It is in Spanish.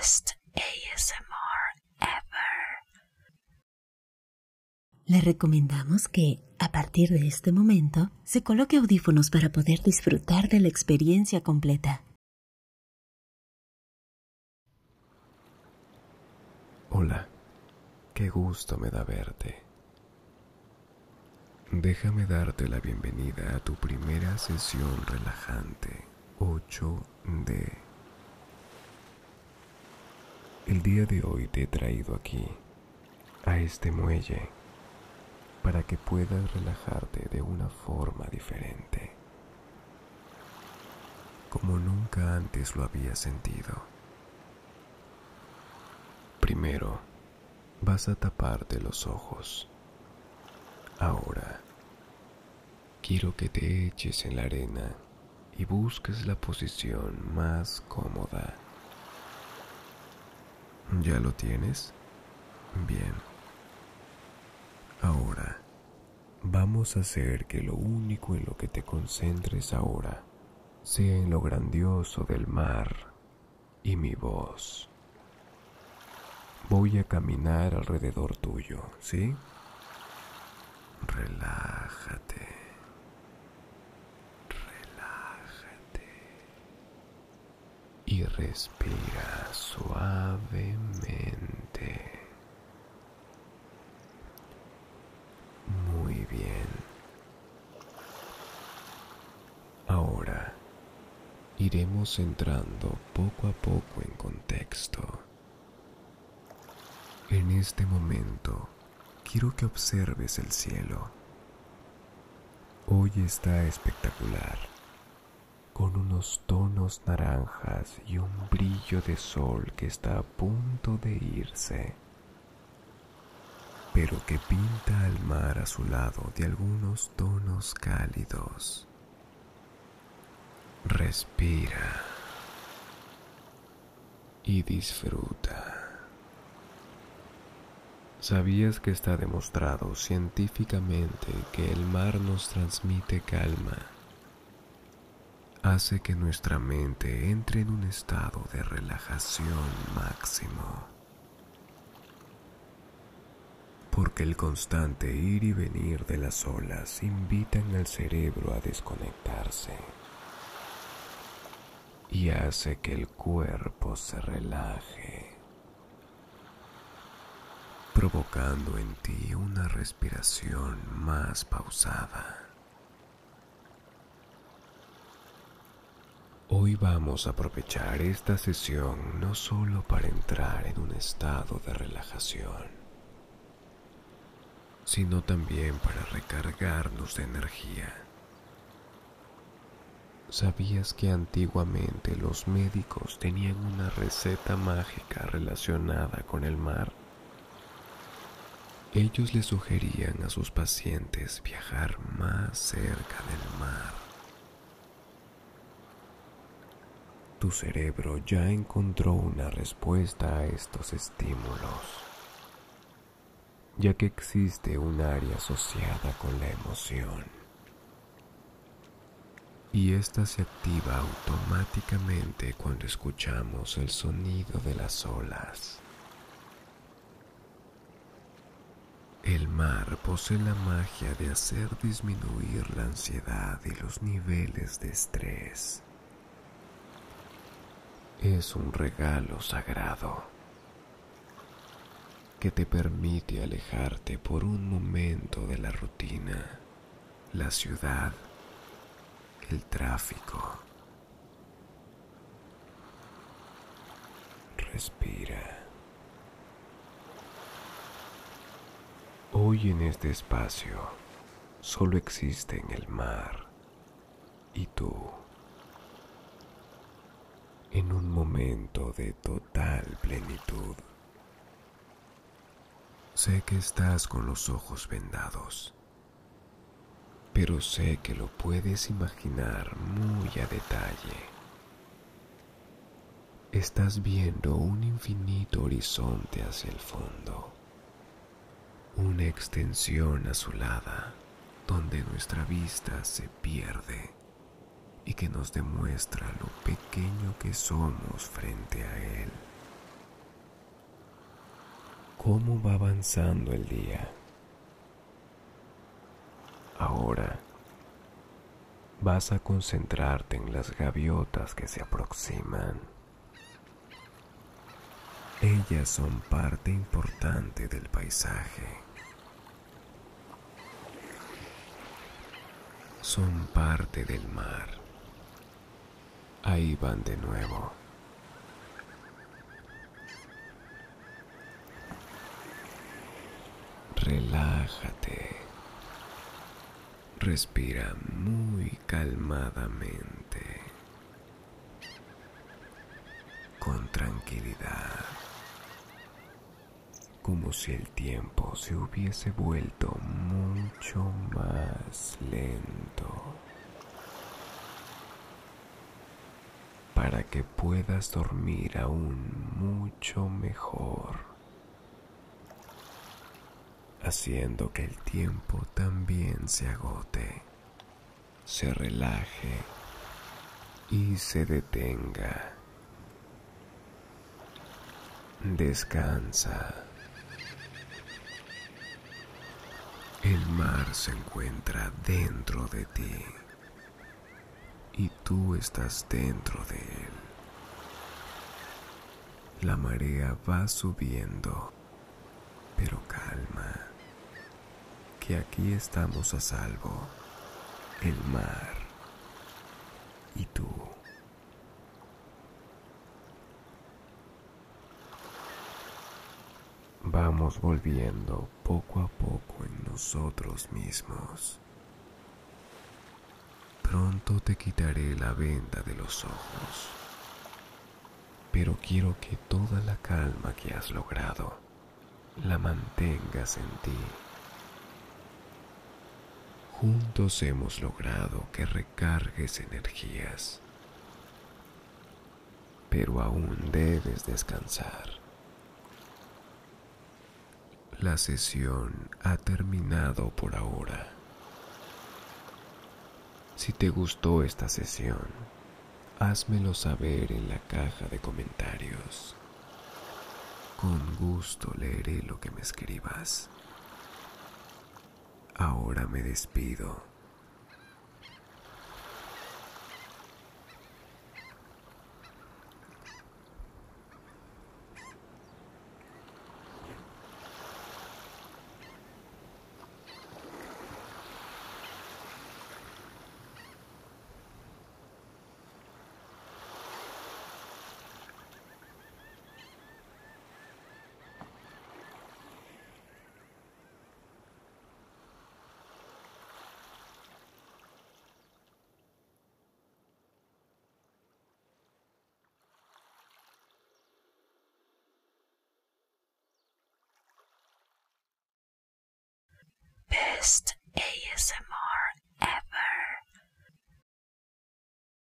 best ASMR ever. Le recomendamos que, a partir de este momento, se coloque audífonos para poder disfrutar de la experiencia completa. Hola, qué gusto me da verte. Déjame darte la bienvenida a tu primera sesión relajante 8D. El día de hoy te he traído aquí, a este muelle, para que puedas relajarte de una forma diferente, como nunca antes lo había sentido. Primero, vas a taparte los ojos. Ahora, quiero que te eches en la arena y busques la posición más cómoda. ¿Ya lo tienes? Bien. Ahora, vamos a hacer que lo único en lo que te concentres ahora sea en lo grandioso del mar y mi voz. Voy a caminar alrededor tuyo, ¿sí? Relájate. Relájate. Y respira suavemente. Muy bien. Ahora iremos entrando poco a poco en contexto. En este momento, quiero que observes el cielo. Hoy está espectacular, con unos tonos naranjas y un brillo de sol que está a punto de irse, pero que pinta al mar a su lado de algunos tonos cálidos. Respira y disfruta. ¿Sabías que está demostrado científicamente que el mar nos transmite calma? Hace que nuestra mente entre en un estado de relajación máximo. Porque el constante ir y venir de las olas invitan al cerebro a desconectarse y hace que el cuerpo se relaje provocando en ti una respiración más pausada. Hoy vamos a aprovechar esta sesión no solo para entrar en un estado de relajación, sino también para recargarnos de energía. ¿Sabías que antiguamente los médicos tenían una receta mágica relacionada con el mar? Ellos le sugerían a sus pacientes viajar más cerca del mar. Tu cerebro ya encontró una respuesta a estos estímulos, ya que existe un área asociada con la emoción. Y esta se activa automáticamente cuando escuchamos el sonido de las olas. El mar posee la magia de hacer disminuir la ansiedad y los niveles de estrés. Es un regalo sagrado que te permite alejarte por un momento de la rutina, la ciudad, el tráfico. Respira. Hoy en este espacio solo existen el mar y tú en un momento de total plenitud. Sé que estás con los ojos vendados, pero sé que lo puedes imaginar muy a detalle. Estás viendo un infinito horizonte hacia el fondo una extensión azulada donde nuestra vista se pierde y que nos demuestra lo pequeño que somos frente a él. cómo va avanzando el día. Ahora vas a concentrarte en las gaviotas que se aproximan. Ellas son parte importante del paisaje. Son parte del mar. Ahí van de nuevo. Relájate. Respira muy calmadamente. Con tranquilidad. Como si el tiempo se hubiese vuelto mucho más lento. Para que puedas dormir aún mucho mejor haciendo que el tiempo también se agote, se relaje y se detenga. Descansa. El mar se encuentra dentro de ti tú estás dentro de él. La marea va subiendo, pero calma aquí estamos a salvo, el mar y tú. Vamos volviendo poco a poco en nosotros mismos. Pronto te quitaré la venda de los ojos, pero quiero que toda la calma que has logrado la mantengas en ti. Juntos hemos logrado que recargues energías, pero aún debes descansar. La sesión ha terminado por ahora. Si te gustó esta sesión, házmelo saber en la caja de comentarios. Con gusto leeré lo que me escribas. Ahora me despido. Best ASMR